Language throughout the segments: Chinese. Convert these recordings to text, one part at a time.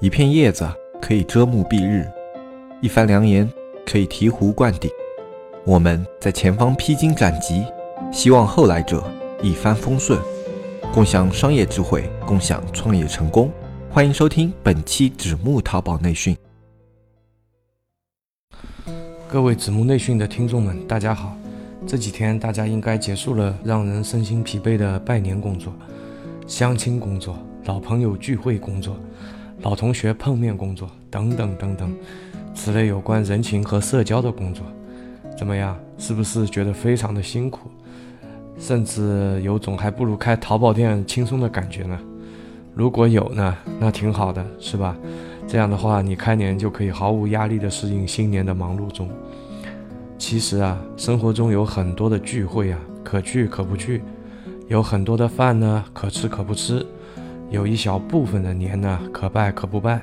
一片叶子可以遮目蔽日，一番良言可以醍醐灌顶。我们在前方披荆斩棘，希望后来者一帆风顺，共享商业智慧，共享创业成功。欢迎收听本期纸木淘宝内训。各位子木内训的听众们，大家好。这几天大家应该结束了让人身心疲惫的拜年工作、相亲工作、老朋友聚会工作。老同学碰面工作等等等等，此类有关人情和社交的工作，怎么样？是不是觉得非常的辛苦，甚至有种还不如开淘宝店轻松的感觉呢？如果有呢，那挺好的，是吧？这样的话，你开年就可以毫无压力的适应新年的忙碌中。其实啊，生活中有很多的聚会啊，可去可不去；有很多的饭呢，可吃可不吃。有一小部分的年呢，可拜可不拜。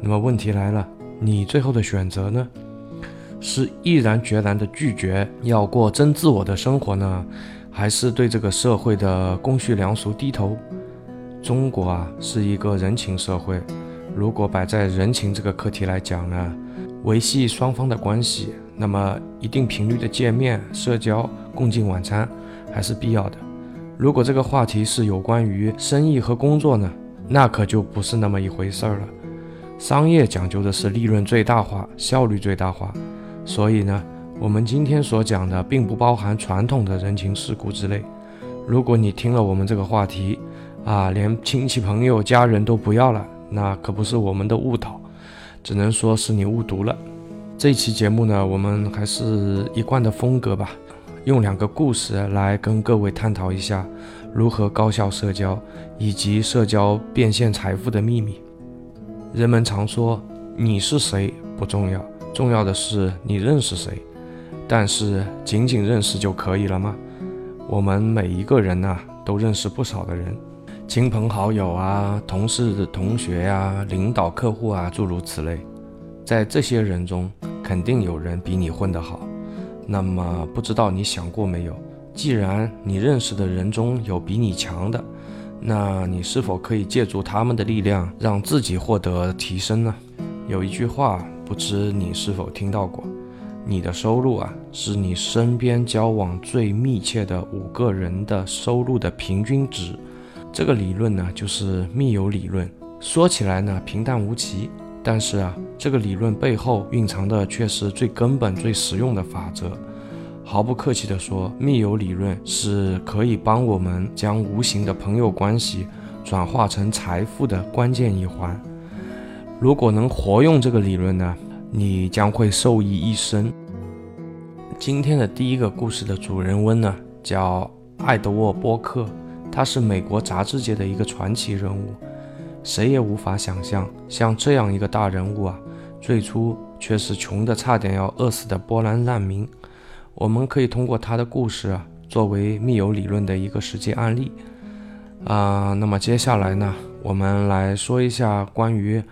那么问题来了，你最后的选择呢？是毅然决然的拒绝要过真自我的生活呢，还是对这个社会的公序良俗低头？中国啊，是一个人情社会。如果摆在人情这个课题来讲呢，维系双方的关系，那么一定频率的见面、社交、共进晚餐还是必要的。如果这个话题是有关于生意和工作呢，那可就不是那么一回事儿了。商业讲究的是利润最大化、效率最大化，所以呢，我们今天所讲的并不包含传统的人情世故之类。如果你听了我们这个话题，啊，连亲戚朋友、家人都不要了，那可不是我们的误导，只能说是你误读了。这期节目呢，我们还是一贯的风格吧。用两个故事来跟各位探讨一下如何高效社交，以及社交变现财富的秘密。人们常说你是谁不重要，重要的是你认识谁。但是仅仅认识就可以了吗？我们每一个人呢，都认识不少的人，亲朋好友啊，同事、同学呀，领导、客户啊，诸如此类。在这些人中，肯定有人比你混得好。那么不知道你想过没有？既然你认识的人中有比你强的，那你是否可以借助他们的力量，让自己获得提升呢？有一句话，不知你是否听到过？你的收入啊，是你身边交往最密切的五个人的收入的平均值。这个理论呢，就是密友理论。说起来呢，平淡无奇。但是啊，这个理论背后蕴藏的却是最根本、最实用的法则。毫不客气地说，密友理论是可以帮我们将无形的朋友关系转化成财富的关键一环。如果能活用这个理论呢，你将会受益一生。今天的第一个故事的主人翁呢，叫艾德沃·波克，他是美国杂志界的一个传奇人物。谁也无法想象，像这样一个大人物啊，最初却是穷得差点要饿死的波兰难民。我们可以通过他的故事啊，作为密友理论的一个实际案例啊。那么接下来呢，我们来说一下关于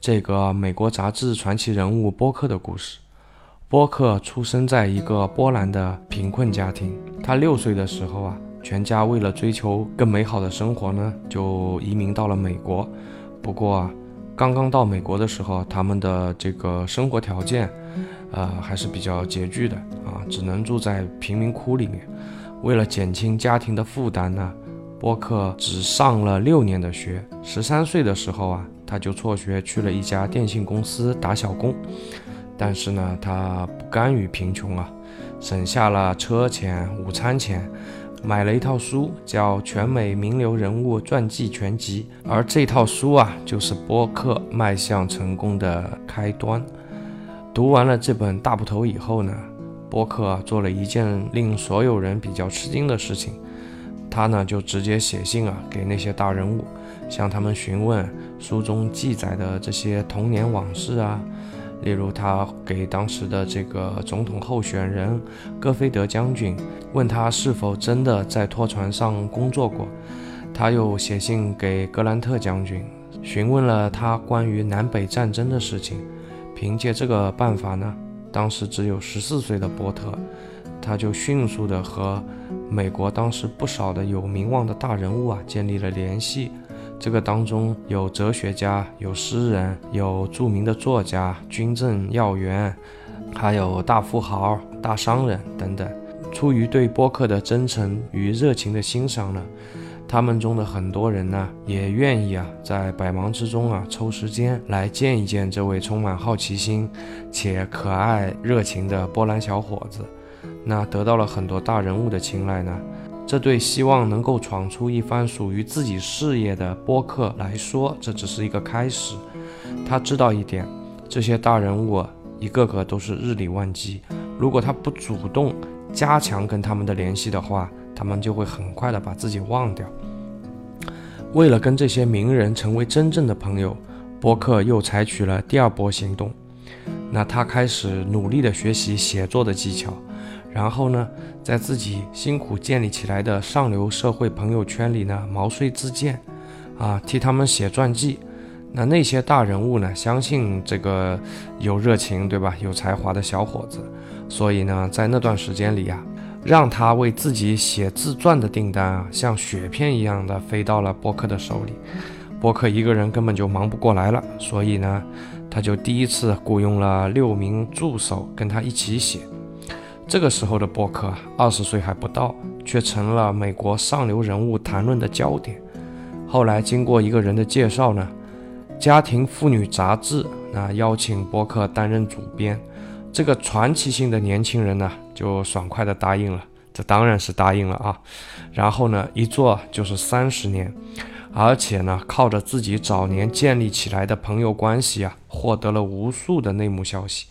这个美国杂志传奇人物波克的故事。波克出生在一个波兰的贫困家庭，他六岁的时候啊。全家为了追求更美好的生活呢，就移民到了美国。不过啊，刚刚到美国的时候，他们的这个生活条件，呃，还是比较拮据的啊，只能住在贫民窟里面。为了减轻家庭的负担呢，波克只上了六年的学。十三岁的时候啊，他就辍学去了一家电信公司打小工。但是呢，他不甘于贫穷啊，省下了车钱、午餐钱。买了一套书，叫《全美名流人物传记全集》，而这套书啊，就是播客迈向成功的开端。读完了这本大部头以后呢，播客做了一件令所有人比较吃惊的事情，他呢就直接写信啊给那些大人物，向他们询问书中记载的这些童年往事啊。例如，他给当时的这个总统候选人戈菲德将军问他是否真的在拖船上工作过；他又写信给格兰特将军，询问了他关于南北战争的事情。凭借这个办法呢，当时只有十四岁的波特，他就迅速的和美国当时不少的有名望的大人物啊建立了联系。这个当中有哲学家，有诗人，有著名的作家、军政要员，还有大富豪、大商人等等。出于对播客的真诚与热情的欣赏呢，他们中的很多人呢，也愿意啊，在百忙之中啊，抽时间来见一见这位充满好奇心且可爱热情的波兰小伙子。那得到了很多大人物的青睐呢。这对希望能够闯出一番属于自己事业的播客来说，这只是一个开始。他知道一点，这些大人物一个个都是日理万机，如果他不主动加强跟他们的联系的话，他们就会很快的把自己忘掉。为了跟这些名人成为真正的朋友，播客又采取了第二波行动。那他开始努力的学习写作的技巧。然后呢，在自己辛苦建立起来的上流社会朋友圈里呢，毛遂自荐，啊，替他们写传记。那那些大人物呢，相信这个有热情，对吧？有才华的小伙子，所以呢，在那段时间里啊，让他为自己写自传的订单啊，像雪片一样的飞到了波克的手里。波克一个人根本就忙不过来了，所以呢，他就第一次雇佣了六名助手跟他一起写。这个时候的播客，二十岁还不到，却成了美国上流人物谈论的焦点。后来经过一个人的介绍呢，《家庭妇女杂志》那邀请播客担任主编，这个传奇性的年轻人呢，就爽快地答应了。这当然是答应了啊。然后呢，一做就是三十年，而且呢，靠着自己早年建立起来的朋友关系啊，获得了无数的内幕消息。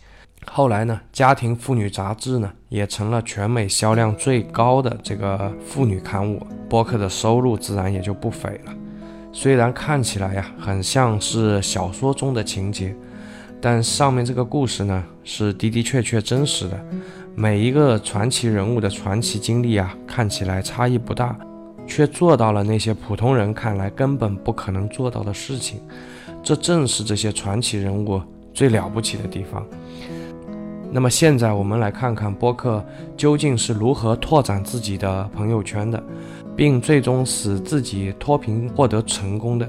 后来呢，《家庭妇女杂志》呢也成了全美销量最高的这个妇女刊物，播客的收入自然也就不菲了。虽然看起来呀很像是小说中的情节，但上面这个故事呢是的的确确真实的。每一个传奇人物的传奇经历啊，看起来差异不大，却做到了那些普通人看来根本不可能做到的事情。这正是这些传奇人物最了不起的地方。那么现在我们来看看播客究竟是如何拓展自己的朋友圈的，并最终使自己脱贫获得成功的。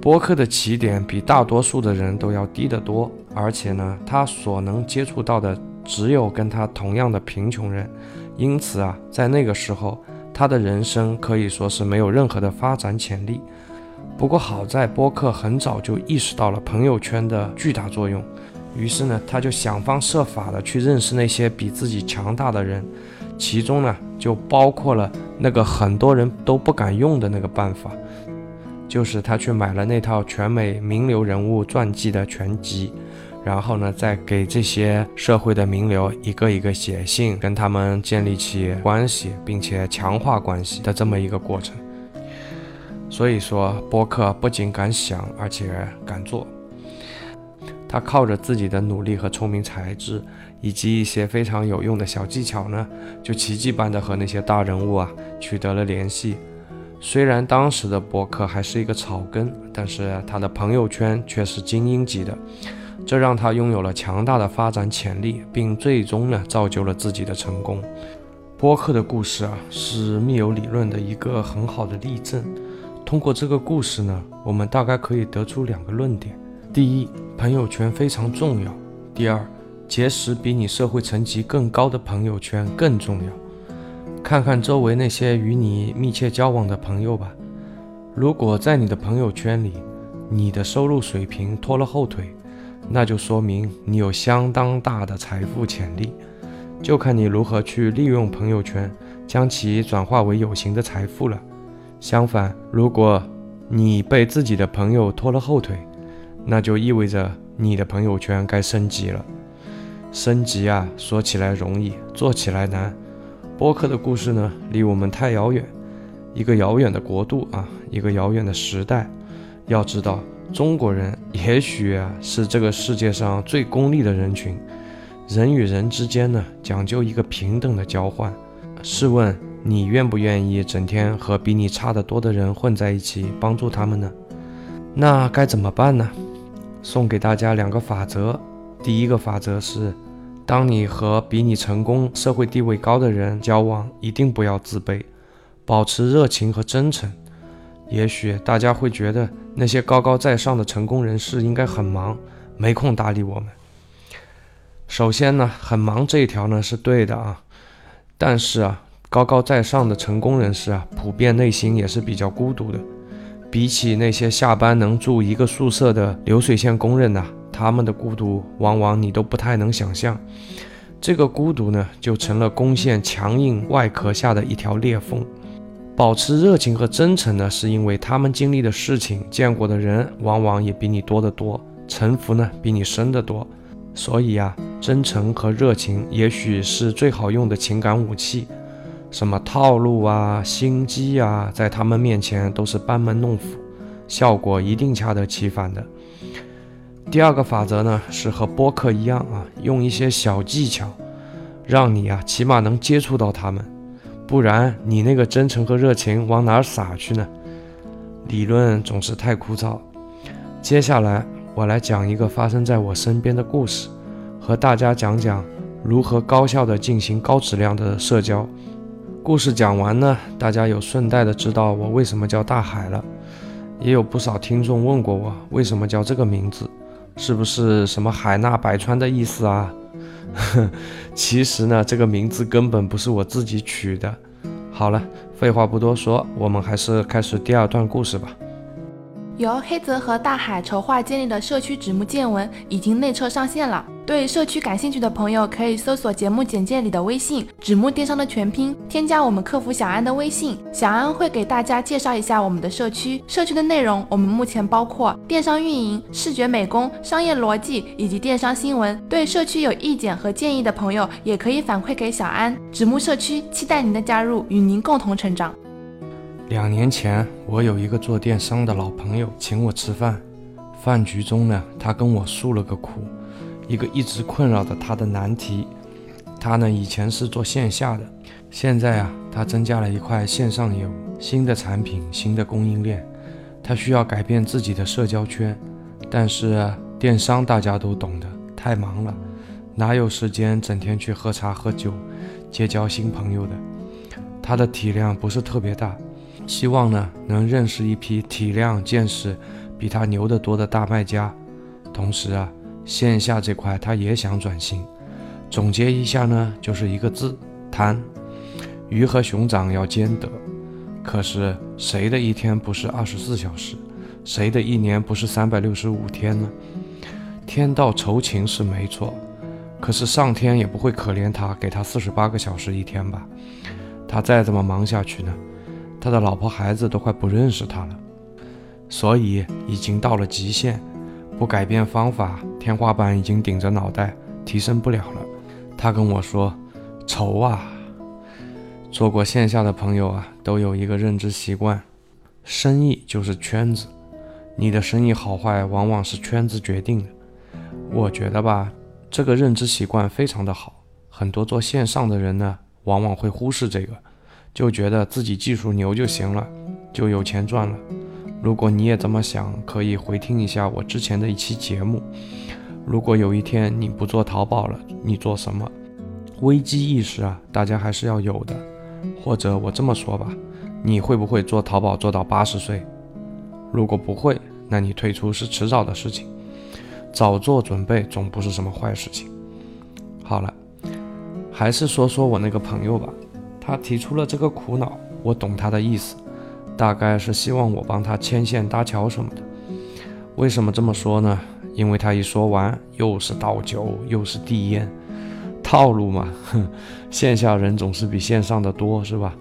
播客的起点比大多数的人都要低得多，而且呢，他所能接触到的只有跟他同样的贫穷人，因此啊，在那个时候，他的人生可以说是没有任何的发展潜力。不过好在播客很早就意识到了朋友圈的巨大作用。于是呢，他就想方设法的去认识那些比自己强大的人，其中呢，就包括了那个很多人都不敢用的那个办法，就是他去买了那套全美名流人物传记的全集，然后呢，再给这些社会的名流一个一个写信，跟他们建立起关系，并且强化关系的这么一个过程。所以说，播客不仅敢想，而且敢做。他靠着自己的努力和聪明才智，以及一些非常有用的小技巧呢，就奇迹般的和那些大人物啊取得了联系。虽然当时的博客还是一个草根，但是他的朋友圈却是精英级的，这让他拥有了强大的发展潜力，并最终呢造就了自己的成功。播客的故事啊，是密友理论的一个很好的例证。通过这个故事呢，我们大概可以得出两个论点。第一，朋友圈非常重要。第二，结识比你社会层级更高的朋友圈更重要。看看周围那些与你密切交往的朋友吧。如果在你的朋友圈里，你的收入水平拖了后腿，那就说明你有相当大的财富潜力，就看你如何去利用朋友圈，将其转化为有形的财富了。相反，如果你被自己的朋友拖了后腿，那就意味着你的朋友圈该升级了。升级啊，说起来容易，做起来难。播客的故事呢，离我们太遥远，一个遥远的国度啊，一个遥远的时代。要知道，中国人也许啊是这个世界上最功利的人群，人与人之间呢讲究一个平等的交换。试问你愿不愿意整天和比你差得多的人混在一起，帮助他们呢？那该怎么办呢？送给大家两个法则。第一个法则是，当你和比你成功、社会地位高的人交往，一定不要自卑，保持热情和真诚。也许大家会觉得那些高高在上的成功人士应该很忙，没空搭理我们。首先呢，很忙这一条呢是对的啊，但是啊，高高在上的成功人士啊，普遍内心也是比较孤独的。比起那些下班能住一个宿舍的流水线工人呐，他们的孤独往往你都不太能想象。这个孤独呢，就成了攻陷强硬外壳下的一条裂缝。保持热情和真诚呢，是因为他们经历的事情、见过的人，往往也比你多得多，城府呢比你深得多。所以呀，真诚和热情也许是最好用的情感武器，什么套路啊、心机啊，在他们面前都是班门弄斧，效果一定恰得其反的。第二个法则呢，是和播客一样啊，用一些小技巧，让你啊起码能接触到他们，不然你那个真诚和热情往哪儿撒去呢？理论总是太枯燥。接下来。我来讲一个发生在我身边的故事，和大家讲讲如何高效的进行高质量的社交。故事讲完呢，大家有顺带的知道我为什么叫大海了。也有不少听众问过我，为什么叫这个名字，是不是什么海纳百川的意思啊？其实呢，这个名字根本不是我自己取的。好了，废话不多说，我们还是开始第二段故事吧。由黑泽和大海筹划建立的社区纸木见闻已经内测上线了。对社区感兴趣的朋友，可以搜索节目简介里的微信“纸木电商”的全拼，添加我们客服小安的微信，小安会给大家介绍一下我们的社区。社区的内容，我们目前包括电商运营、视觉美工、商业逻辑以及电商新闻。对社区有意见和建议的朋友，也可以反馈给小安。纸木社区期待您的加入，与您共同成长。两年前，我有一个做电商的老朋友请我吃饭。饭局中呢，他跟我诉了个苦，一个一直困扰着他的难题。他呢，以前是做线下的，现在啊，他增加了一块线上业务，新的产品，新的供应链，他需要改变自己的社交圈。但是电商大家都懂的，太忙了，哪有时间整天去喝茶喝酒，结交新朋友的？他的体量不是特别大。希望呢，能认识一批体量、见识比他牛得多的大卖家。同时啊，线下这块他也想转型。总结一下呢，就是一个字：贪。鱼和熊掌要兼得。可是谁的一天不是二十四小时？谁的一年不是三百六十五天呢？天道酬勤是没错，可是上天也不会可怜他，给他四十八个小时一天吧？他再这么忙下去呢？他的老婆孩子都快不认识他了，所以已经到了极限，不改变方法，天花板已经顶着脑袋，提升不了了。他跟我说：“愁啊！”做过线下的朋友啊，都有一个认知习惯：生意就是圈子，你的生意好坏往往是圈子决定的。我觉得吧，这个认知习惯非常的好，很多做线上的人呢，往往会忽视这个。就觉得自己技术牛就行了，就有钱赚了。如果你也这么想，可以回听一下我之前的一期节目。如果有一天你不做淘宝了，你做什么？危机意识啊，大家还是要有的。或者我这么说吧，你会不会做淘宝做到八十岁？如果不会，那你退出是迟早的事情。早做准备总不是什么坏事情。好了，还是说说我那个朋友吧。他提出了这个苦恼，我懂他的意思，大概是希望我帮他牵线搭桥什么的。为什么这么说呢？因为他一说完，又是倒酒，又是递烟，套路嘛。哼，线下人总是比线上的多，是吧？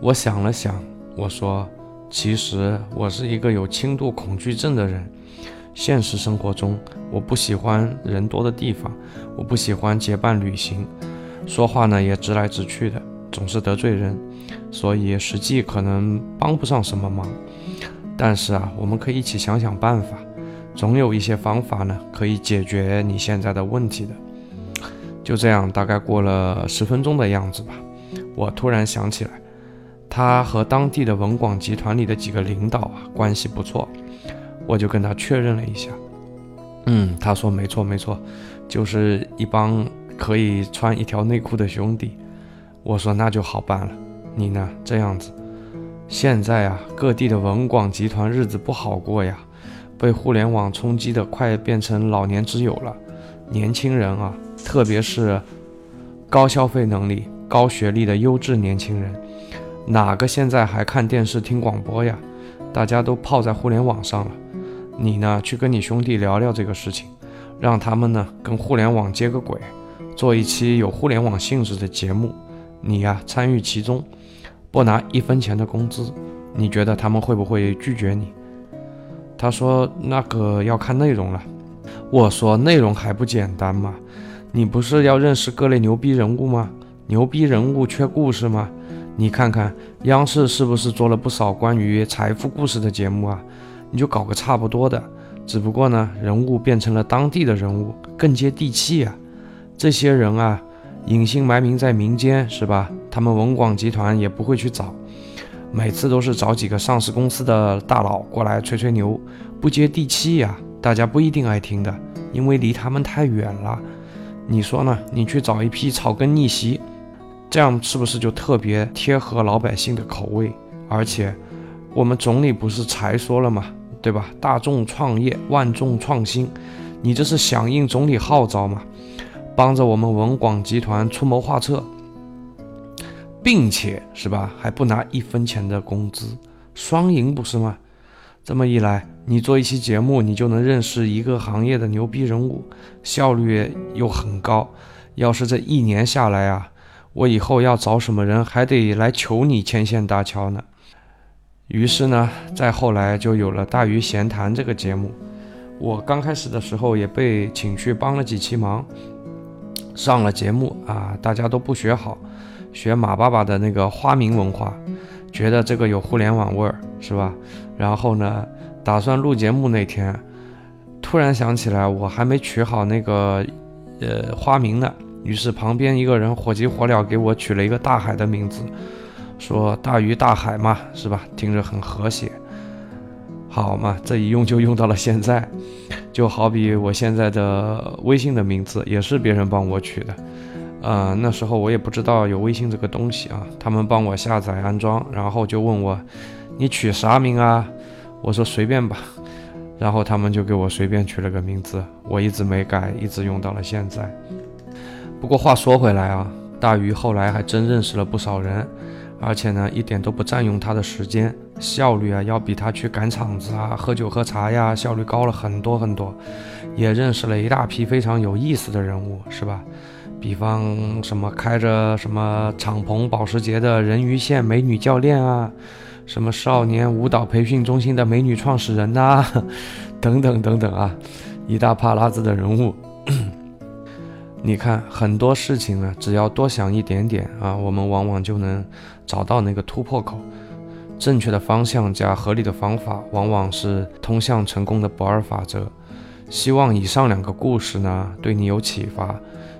我想了想，我说，其实我是一个有轻度恐惧症的人。现实生活中，我不喜欢人多的地方，我不喜欢结伴旅行，说话呢也直来直去的。总是得罪人，所以实际可能帮不上什么忙。但是啊，我们可以一起想想办法，总有一些方法呢可以解决你现在的问题的。就这样，大概过了十分钟的样子吧，我突然想起来，他和当地的文广集团里的几个领导啊关系不错，我就跟他确认了一下。嗯，他说没错没错，就是一帮可以穿一条内裤的兄弟。我说那就好办了，你呢？这样子，现在啊，各地的文广集团日子不好过呀，被互联网冲击的快变成老年之友了。年轻人啊，特别是高消费能力、高学历的优质年轻人，哪个现在还看电视、听广播呀？大家都泡在互联网上了。你呢，去跟你兄弟聊聊这个事情，让他们呢跟互联网接个轨，做一期有互联网性质的节目。你呀，参与其中。不拿一分钱的工资，你觉得他们会不会拒绝你？他说：“那个要看内容了。”我说：“内容还不简单吗？你不是要认识各类牛逼人物吗？牛逼人物缺故事吗？你看看央视是不是做了不少关于财富故事的节目啊？你就搞个差不多的，只不过呢，人物变成了当地的人物，更接地气啊。这些人啊。”隐姓埋名在民间是吧？他们文广集团也不会去找，每次都是找几个上市公司的大佬过来吹吹牛，不接地气呀，大家不一定爱听的，因为离他们太远了。你说呢？你去找一批草根逆袭，这样是不是就特别贴合老百姓的口味？而且，我们总理不是才说了吗？对吧？大众创业，万众创新，你这是响应总理号召吗？帮着我们文广集团出谋划策，并且是吧，还不拿一分钱的工资，双赢不是吗？这么一来，你做一期节目，你就能认识一个行业的牛逼人物，效率又很高。要是这一年下来啊，我以后要找什么人，还得来求你牵线搭桥呢。于是呢，再后来就有了《大鱼闲谈》这个节目。我刚开始的时候也被请去帮了几期忙。上了节目啊，大家都不学好，学马爸爸的那个花名文化，觉得这个有互联网味儿，是吧？然后呢，打算录节目那天，突然想起来我还没取好那个呃花名呢，于是旁边一个人火急火燎给我取了一个大海的名字，说大鱼大海嘛，是吧？听着很和谐。好嘛，这一用就用到了现在。就好比我现在的微信的名字也是别人帮我取的，呃，那时候我也不知道有微信这个东西啊，他们帮我下载安装，然后就问我，你取啥名啊？我说随便吧，然后他们就给我随便取了个名字，我一直没改，一直用到了现在。不过话说回来啊，大鱼后来还真认识了不少人。而且呢，一点都不占用他的时间，效率啊，要比他去赶场子啊、喝酒喝茶呀，效率高了很多很多。也认识了一大批非常有意思的人物，是吧？比方什么开着什么敞篷保时捷的人鱼线美女教练啊，什么少年舞蹈培训中心的美女创始人呐，等等等等啊，一大帕拉子的人物。你看很多事情呢，只要多想一点点啊，我们往往就能找到那个突破口。正确的方向加合理的方法，往往是通向成功的不二法则。希望以上两个故事呢，对你有启发。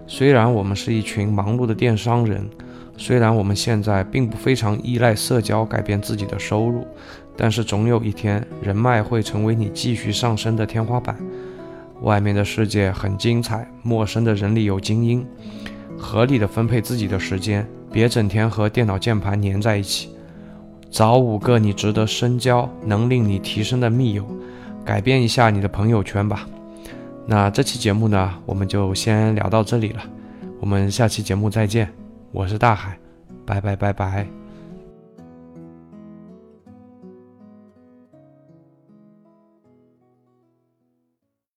虽然我们是一群忙碌的电商人，虽然我们现在并不非常依赖社交改变自己的收入，但是总有一天，人脉会成为你继续上升的天花板。外面的世界很精彩，陌生的人里有精英。合理的分配自己的时间，别整天和电脑键盘粘在一起。找五个你值得深交、能令你提升的密友，改变一下你的朋友圈吧。那这期节目呢，我们就先聊到这里了。我们下期节目再见，我是大海，拜拜拜拜。